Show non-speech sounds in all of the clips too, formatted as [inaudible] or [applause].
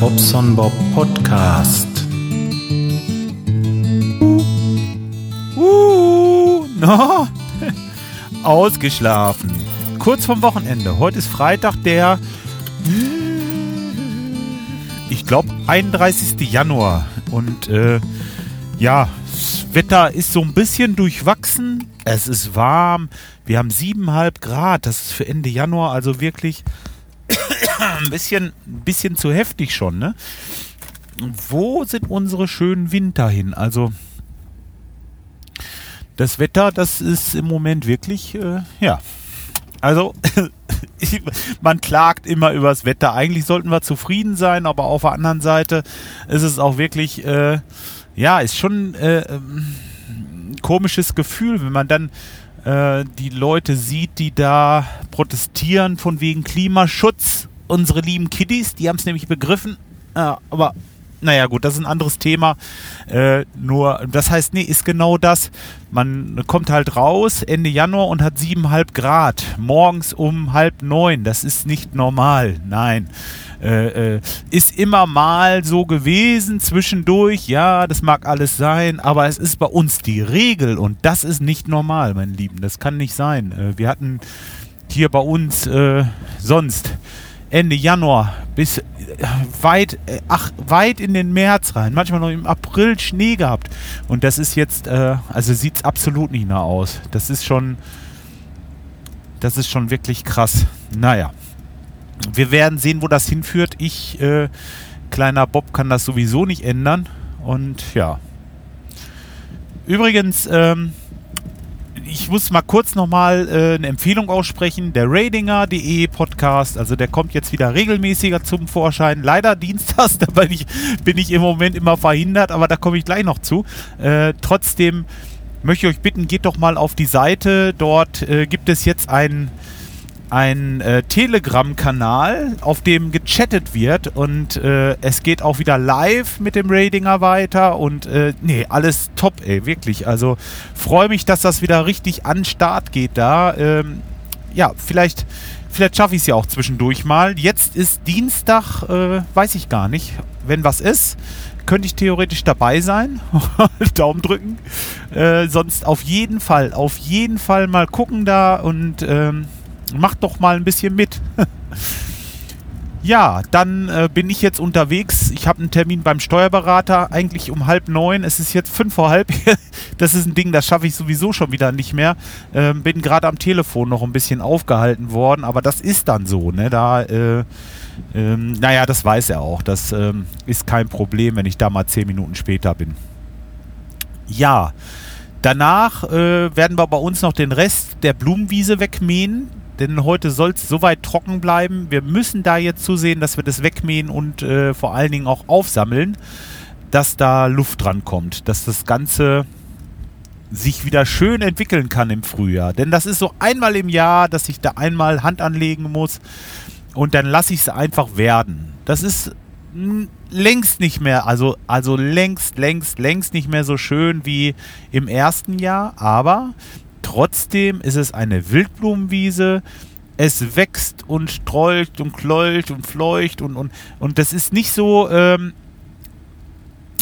Bobson Bob Podcast. Uh, no. [laughs] Ausgeschlafen. Kurz vom Wochenende. Heute ist Freitag, der. Ich glaube, 31. Januar. Und äh, ja, das Wetter ist so ein bisschen durchwachsen. Es ist warm. Wir haben 7,5 Grad. Das ist für Ende Januar also wirklich ein bisschen, bisschen zu heftig schon, ne? Wo sind unsere schönen Winter hin? Also das Wetter, das ist im Moment wirklich, äh, ja. Also [laughs] man klagt immer über das Wetter. Eigentlich sollten wir zufrieden sein, aber auf der anderen Seite ist es auch wirklich, äh, ja, ist schon äh, ähm, ein komisches Gefühl, wenn man dann äh, die Leute sieht, die da protestieren von wegen Klimaschutz. Unsere lieben Kiddies, die haben es nämlich begriffen. Äh, aber naja, gut, das ist ein anderes Thema. Äh, nur, das heißt, nee, ist genau das. Man kommt halt raus Ende Januar und hat siebeneinhalb Grad. Morgens um halb neun. Das ist nicht normal. Nein. Äh, äh, ist immer mal so gewesen zwischendurch. Ja, das mag alles sein. Aber es ist bei uns die Regel und das ist nicht normal, mein Lieben. Das kann nicht sein. Äh, wir hatten hier bei uns äh, sonst Ende Januar bis äh, weit, äh, ach, weit in den März rein, manchmal noch im April Schnee gehabt. Und das ist jetzt, äh, also sieht es absolut nicht mehr aus. Das ist schon, das ist schon wirklich krass. Naja, wir werden sehen, wo das hinführt. Ich, äh, kleiner Bob, kann das sowieso nicht ändern. Und ja. Übrigens, ähm, ich muss mal kurz nochmal äh, eine Empfehlung aussprechen. Der Radinger.de Podcast, also der kommt jetzt wieder regelmäßiger zum Vorschein. Leider dienstags, [laughs] da bin ich, bin ich im Moment immer verhindert, aber da komme ich gleich noch zu. Äh, trotzdem möchte ich euch bitten, geht doch mal auf die Seite. Dort äh, gibt es jetzt einen ein äh, Telegram-Kanal, auf dem gechattet wird und äh, es geht auch wieder live mit dem Radinger weiter und äh, nee, alles top, ey, wirklich. Also freue mich, dass das wieder richtig an Start geht da. Ähm, ja, vielleicht, vielleicht schaffe ich es ja auch zwischendurch mal. Jetzt ist Dienstag, äh, weiß ich gar nicht. Wenn was ist, könnte ich theoretisch dabei sein. [laughs] Daumen drücken. Äh, sonst auf jeden Fall, auf jeden Fall mal gucken da und ähm, macht doch mal ein bisschen mit. [laughs] ja, dann äh, bin ich jetzt unterwegs. Ich habe einen Termin beim Steuerberater, eigentlich um halb neun. Es ist jetzt fünf vor halb. [laughs] das ist ein Ding, das schaffe ich sowieso schon wieder nicht mehr. Ähm, bin gerade am Telefon noch ein bisschen aufgehalten worden, aber das ist dann so. Ne? Da, äh, ähm, naja, das weiß er auch. Das ähm, ist kein Problem, wenn ich da mal zehn Minuten später bin. Ja, danach äh, werden wir bei uns noch den Rest der Blumenwiese wegmähen denn heute soll es soweit trocken bleiben. Wir müssen da jetzt zusehen, dass wir das wegmähen und äh, vor allen Dingen auch aufsammeln, dass da Luft dran kommt, dass das Ganze sich wieder schön entwickeln kann im Frühjahr. Denn das ist so einmal im Jahr, dass ich da einmal Hand anlegen muss und dann lasse ich es einfach werden. Das ist längst nicht mehr, also, also längst, längst, längst nicht mehr so schön wie im ersten Jahr, aber Trotzdem ist es eine Wildblumenwiese. Es wächst und strollt und klollt und fleucht und, und, und das ist nicht so, ähm,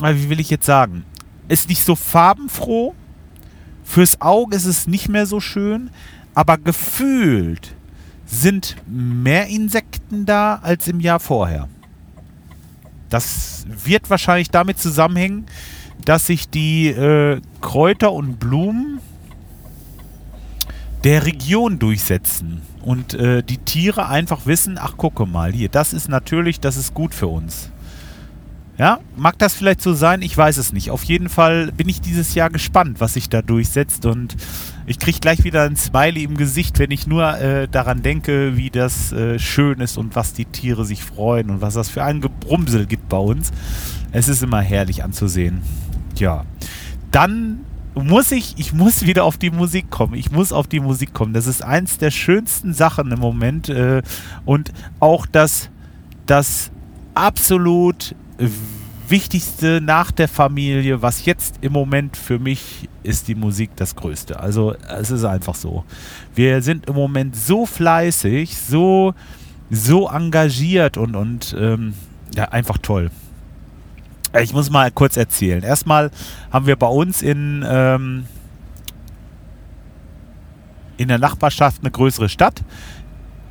wie will ich jetzt sagen, ist nicht so farbenfroh. Fürs Auge ist es nicht mehr so schön, aber gefühlt sind mehr Insekten da als im Jahr vorher. Das wird wahrscheinlich damit zusammenhängen, dass sich die äh, Kräuter und Blumen der Region durchsetzen und äh, die Tiere einfach wissen, ach gucke mal, hier, das ist natürlich, das ist gut für uns. Ja, mag das vielleicht so sein? Ich weiß es nicht. Auf jeden Fall bin ich dieses Jahr gespannt, was sich da durchsetzt und ich kriege gleich wieder ein Smiley im Gesicht, wenn ich nur äh, daran denke, wie das äh, schön ist und was die Tiere sich freuen und was das für ein Gebrumsel gibt bei uns. Es ist immer herrlich anzusehen. Ja, dann muss ich, ich muss wieder auf die Musik kommen. Ich muss auf die Musik kommen. Das ist eins der schönsten Sachen im Moment. Äh, und auch das, das absolut Wichtigste nach der Familie, was jetzt im Moment für mich ist die Musik das Größte. Also es ist einfach so. Wir sind im Moment so fleißig, so, so engagiert und, und ähm, ja, einfach toll. Äh, ich muss mal kurz erzählen. Erstmal haben wir bei uns in, ähm, in der Nachbarschaft eine größere Stadt.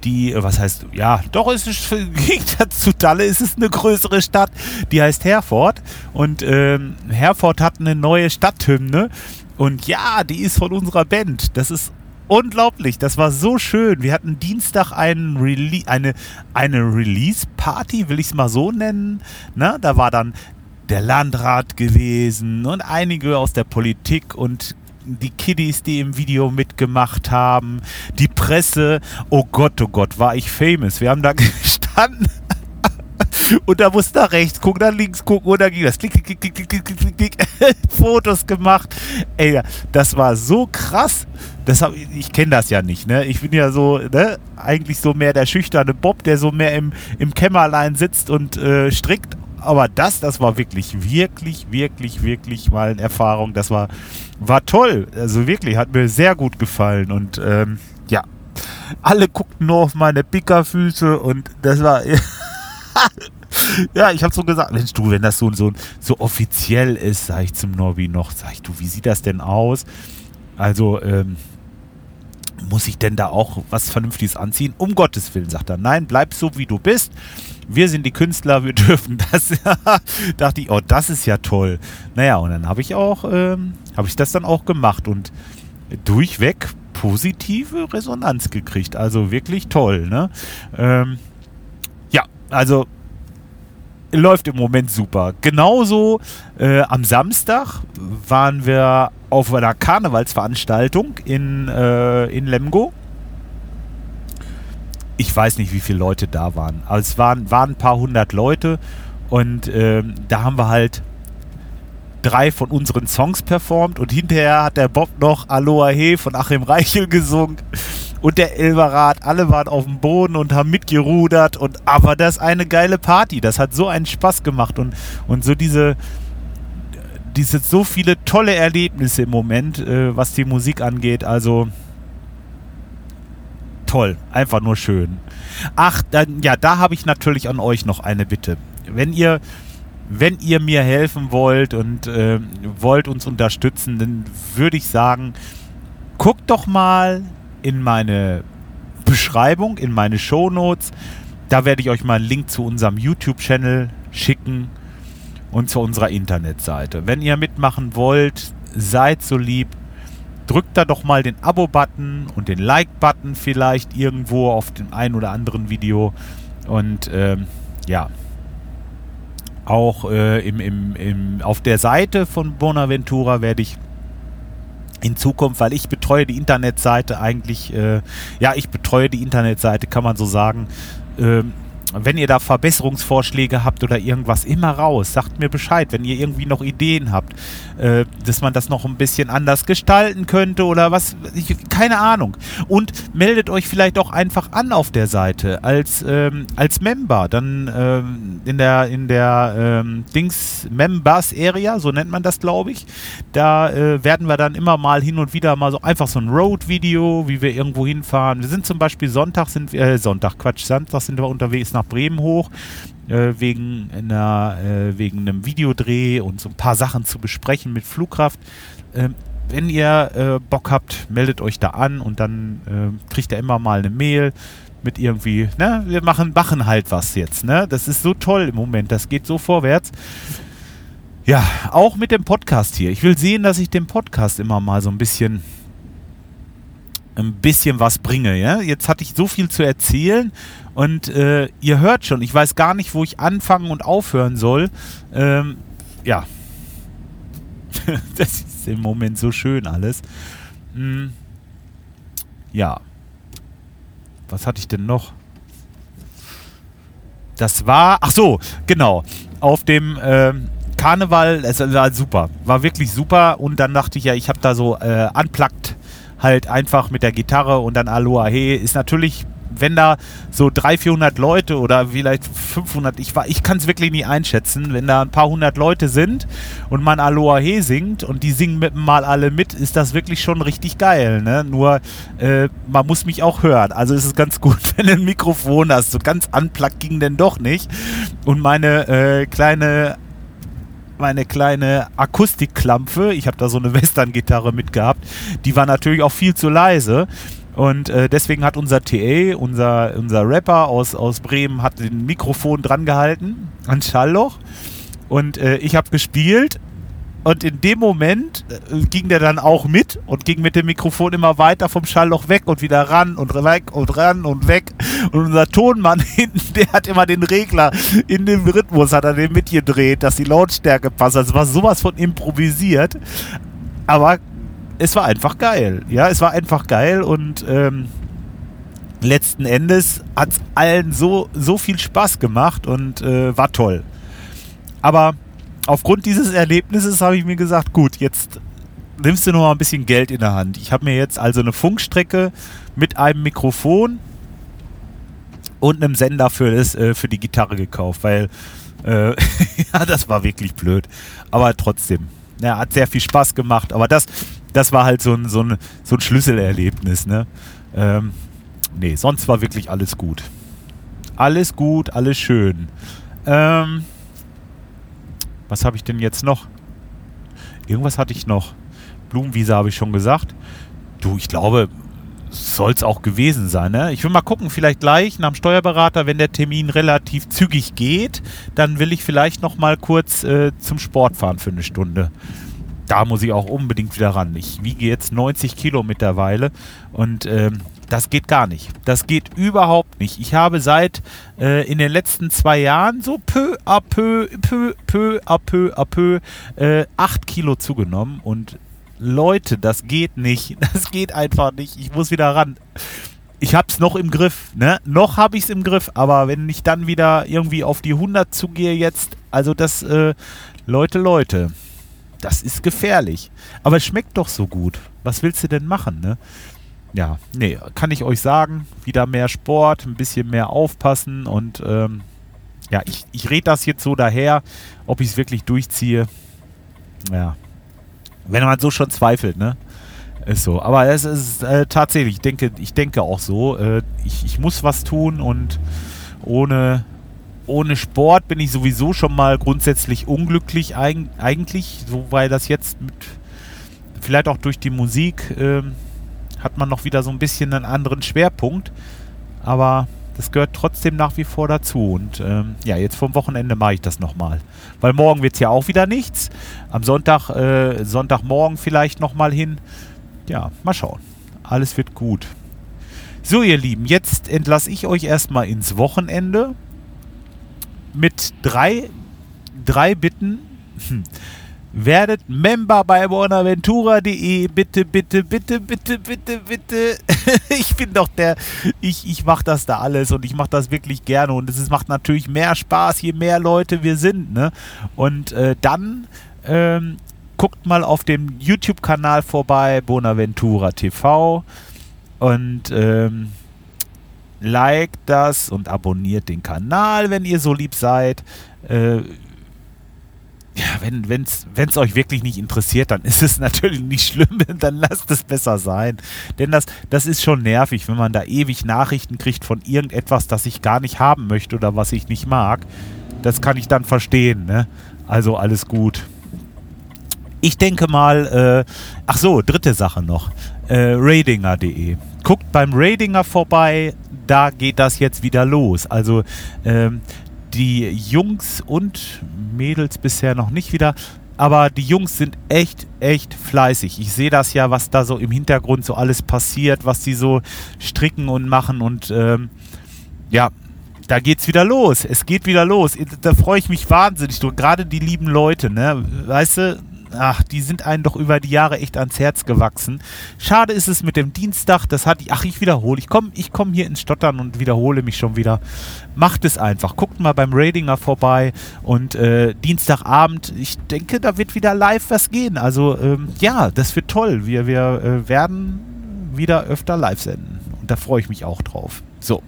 Die, äh, was heißt, ja, doch ist es [laughs] im Gegensatz zu Dalle ist es eine größere Stadt. Die heißt Herford. Und ähm, Herford hat eine neue Stadthymne. Und ja, die ist von unserer Band. Das ist unglaublich. Das war so schön. Wir hatten Dienstag Rele eine, eine Release-Party, will ich es mal so nennen. Na, da war dann der Landrat gewesen und einige aus der Politik und die Kiddies, die im Video mitgemacht haben, die Presse. Oh Gott, oh Gott, war ich famous. Wir haben da [laughs] gestanden. Und da musste nach rechts gucken, nach links gucken und da ging das. Klick, klick, klick, klick, klick, klick, klick. [laughs] Fotos gemacht. Ey, das war so krass. Das hab, ich kenne das ja nicht, ne? Ich bin ja so, ne? Eigentlich so mehr der schüchterne Bob, der so mehr im, im Kämmerlein sitzt und äh, strickt aber das, das war wirklich, wirklich, wirklich, wirklich mal eine Erfahrung. Das war, war toll. Also wirklich, hat mir sehr gut gefallen. Und ähm, ja, alle guckten nur auf meine Pickerfüße und das war. [laughs] ja, ich habe so gesagt, Mensch, du, wenn das so, so, so offiziell ist, sag ich zum Norbi noch, sag ich, du, wie sieht das denn aus? Also, ähm, muss ich denn da auch was Vernünftiges anziehen? Um Gottes Willen, sagt er. Nein, bleib so, wie du bist wir sind die Künstler, wir dürfen das. dachte ich, oh, das ist ja toll. Naja, und dann habe ich auch, ähm, habe ich das dann auch gemacht und durchweg positive Resonanz gekriegt. Also wirklich toll, ne? Ähm, ja, also läuft im Moment super. Genauso äh, am Samstag waren wir auf einer Karnevalsveranstaltung in, äh, in Lemgo ich weiß nicht, wie viele Leute da waren. Aber es waren, waren ein paar hundert Leute. Und ähm, da haben wir halt drei von unseren Songs performt. Und hinterher hat der Bob noch Aloha He von Achim Reichel gesungen. Und der Elberat, alle waren auf dem Boden und haben mitgerudert. Und aber das ist eine geile Party, das hat so einen Spaß gemacht. Und, und so diese diese so viele tolle Erlebnisse im Moment, äh, was die Musik angeht, also toll, einfach nur schön. Ach, dann, ja, da habe ich natürlich an euch noch eine Bitte. Wenn ihr, wenn ihr mir helfen wollt und äh, wollt uns unterstützen, dann würde ich sagen, guckt doch mal in meine Beschreibung, in meine Shownotes. Da werde ich euch mal einen Link zu unserem YouTube-Channel schicken und zu unserer Internetseite. Wenn ihr mitmachen wollt, seid so lieb, drückt da doch mal den Abo-Button und den Like-Button vielleicht irgendwo auf dem einen oder anderen Video. Und ähm, ja, auch äh, im, im, im, auf der Seite von Bonaventura werde ich in Zukunft, weil ich betreue die Internetseite eigentlich, äh, ja, ich betreue die Internetseite, kann man so sagen. Ähm, wenn ihr da Verbesserungsvorschläge habt oder irgendwas, immer raus. Sagt mir Bescheid, wenn ihr irgendwie noch Ideen habt, äh, dass man das noch ein bisschen anders gestalten könnte oder was. Ich, keine Ahnung. Und meldet euch vielleicht auch einfach an auf der Seite als, ähm, als Member. Dann ähm, in der, in der ähm, Dings Members Area, so nennt man das, glaube ich. Da äh, werden wir dann immer mal hin und wieder mal so einfach so ein Road-Video, wie wir irgendwo hinfahren. Wir sind zum Beispiel Sonntag sind wir, äh, Sonntag, Quatsch, Samstag sind wir unterwegs nach Bremen hoch, äh, wegen, einer, äh, wegen einem Videodreh und so ein paar Sachen zu besprechen mit Flugkraft. Ähm, wenn ihr äh, Bock habt, meldet euch da an und dann äh, kriegt ihr immer mal eine Mail mit irgendwie, ne, wir machen, machen halt was jetzt, ne? Das ist so toll im Moment, das geht so vorwärts. Ja, auch mit dem Podcast hier. Ich will sehen, dass ich dem Podcast immer mal so ein bisschen ein bisschen was bringe. Ja? Jetzt hatte ich so viel zu erzählen und äh, ihr hört schon, ich weiß gar nicht, wo ich anfangen und aufhören soll. Ähm, ja, [laughs] das ist im Moment so schön alles. Hm. Ja, was hatte ich denn noch? Das war, ach so, genau, auf dem ähm, Karneval, es war super, war wirklich super und dann dachte ich ja, ich habe da so äh, unplugged halt einfach mit der Gitarre und dann Aloha He ist natürlich wenn da so 300, 400 Leute oder vielleicht 500, ich, ich kann es wirklich nicht einschätzen, wenn da ein paar hundert Leute sind und man Aloha He singt und die singen mit mal alle mit, ist das wirklich schon richtig geil. Ne? Nur äh, man muss mich auch hören. Also ist es ganz [laughs] gut, wenn du ein Mikrofon hast. So ganz unplugged ging denn doch nicht. Und meine äh, kleine meine kleine Akustikklampfe, ich habe da so eine [laughs] Western-Gitarre mitgehabt, die war natürlich auch viel zu leise. Und äh, deswegen hat unser TA, unser, unser Rapper aus, aus Bremen, hat den Mikrofon dran gehalten an Schallloch. Und äh, ich habe gespielt und in dem Moment äh, ging der dann auch mit und ging mit dem Mikrofon immer weiter vom Schallloch weg und wieder ran und weg und ran und weg. Und unser Tonmann [laughs] hinten, der hat immer den Regler in dem Rhythmus, hat er den mitgedreht, dass die Lautstärke passt. Also es war sowas von improvisiert. Aber es war einfach geil. Ja, es war einfach geil und ähm, letzten Endes hat es allen so, so viel Spaß gemacht und äh, war toll. Aber aufgrund dieses Erlebnisses habe ich mir gesagt, gut, jetzt nimmst du noch mal ein bisschen Geld in der Hand. Ich habe mir jetzt also eine Funkstrecke mit einem Mikrofon und einem Sender für, das, äh, für die Gitarre gekauft, weil äh, [laughs] ja, das war wirklich blöd. Aber trotzdem, ja, hat sehr viel Spaß gemacht. Aber das, das war halt so ein, so ein, so ein Schlüsselerlebnis. Ne? Ähm, nee, sonst war wirklich alles gut. Alles gut, alles schön. Ähm, was habe ich denn jetzt noch? Irgendwas hatte ich noch. Blumenwiese habe ich schon gesagt. Du, ich glaube, soll es auch gewesen sein. Ne? Ich will mal gucken, vielleicht gleich nach dem Steuerberater, wenn der Termin relativ zügig geht, dann will ich vielleicht noch mal kurz äh, zum Sport fahren für eine Stunde. Da muss ich auch unbedingt wieder ran. Ich wiege jetzt 90 Kilo mittlerweile und ähm, das geht gar nicht. Das geht überhaupt nicht. Ich habe seit äh, in den letzten zwei Jahren so peu à peu, peu, peu à peu à peu äh, 8 Kilo zugenommen. Und Leute, das geht nicht. [laughs] Das geht einfach nicht. Ich muss wieder ran. Ich hab's noch im Griff, ne? Noch habe ich's im Griff, aber wenn ich dann wieder irgendwie auf die 100 zugehe jetzt, also das, äh, Leute, Leute, das ist gefährlich. Aber es schmeckt doch so gut. Was willst du denn machen, ne? Ja, nee, kann ich euch sagen, wieder mehr Sport, ein bisschen mehr aufpassen und ähm, ja, ich, ich rede das jetzt so daher, ob ich es wirklich durchziehe. Ja, wenn man so schon zweifelt, ne? Ist so. Aber es ist äh, tatsächlich, ich denke, ich denke auch so. Äh, ich, ich muss was tun und ohne, ohne Sport bin ich sowieso schon mal grundsätzlich unglücklich eig eigentlich, so weil das jetzt mit, vielleicht auch durch die Musik äh, hat man noch wieder so ein bisschen einen anderen Schwerpunkt. Aber das gehört trotzdem nach wie vor dazu. Und ähm, ja, jetzt vom Wochenende mache ich das nochmal. Weil morgen wird es ja auch wieder nichts. Am Sonntag, äh, Sonntagmorgen vielleicht nochmal hin. Ja, mal schauen. Alles wird gut. So, ihr Lieben, jetzt entlasse ich euch erstmal ins Wochenende mit drei, drei Bitten. Hm werdet Member bei bonaventura.de. Bitte, bitte, bitte, bitte, bitte, bitte. [laughs] ich bin doch der, ich, ich mache das da alles und ich mache das wirklich gerne und es macht natürlich mehr Spaß, je mehr Leute wir sind. Ne? Und äh, dann ähm, guckt mal auf dem YouTube-Kanal vorbei, Bonaventura TV und ähm, liked das und abonniert den Kanal, wenn ihr so lieb seid. Äh, ja, wenn es euch wirklich nicht interessiert, dann ist es [laughs] natürlich nicht schlimm, [laughs] dann lasst es besser sein. Denn das, das ist schon nervig, wenn man da ewig Nachrichten kriegt von irgendetwas, das ich gar nicht haben möchte oder was ich nicht mag. Das kann ich dann verstehen. Ne? Also alles gut. Ich denke mal, äh, ach so, dritte Sache noch. Äh, Radinger.de. Guckt beim Radinger vorbei, da geht das jetzt wieder los. Also ähm, die Jungs und Mädels bisher noch nicht wieder. Aber die Jungs sind echt, echt fleißig. Ich sehe das ja, was da so im Hintergrund so alles passiert, was die so stricken und machen. Und ähm, ja, da geht's wieder los. Es geht wieder los. Da freue ich mich wahnsinnig. Gerade die lieben Leute, ne? Weißt du, ach, die sind einem doch über die Jahre echt ans Herz gewachsen. Schade ist es mit dem Dienstag, das hat, ach, ich wiederhole, ich komme ich komm hier ins Stottern und wiederhole mich schon wieder. Macht es einfach, guckt mal beim Ratinger vorbei und äh, Dienstagabend, ich denke, da wird wieder live was gehen. Also ähm, ja, das wird toll. Wir, wir äh, werden wieder öfter live senden und da freue ich mich auch drauf. So,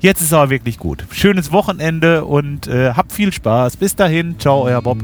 jetzt ist aber wirklich gut. Schönes Wochenende und äh, habt viel Spaß. Bis dahin, ciao, euer Bob.